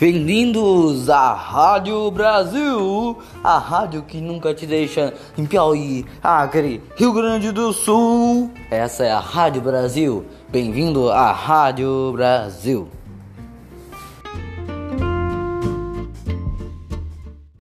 Bem-vindos à Rádio Brasil, a rádio que nunca te deixa em Piauí, Acre, Rio Grande do Sul. Essa é a Rádio Brasil. Bem-vindo à Rádio Brasil.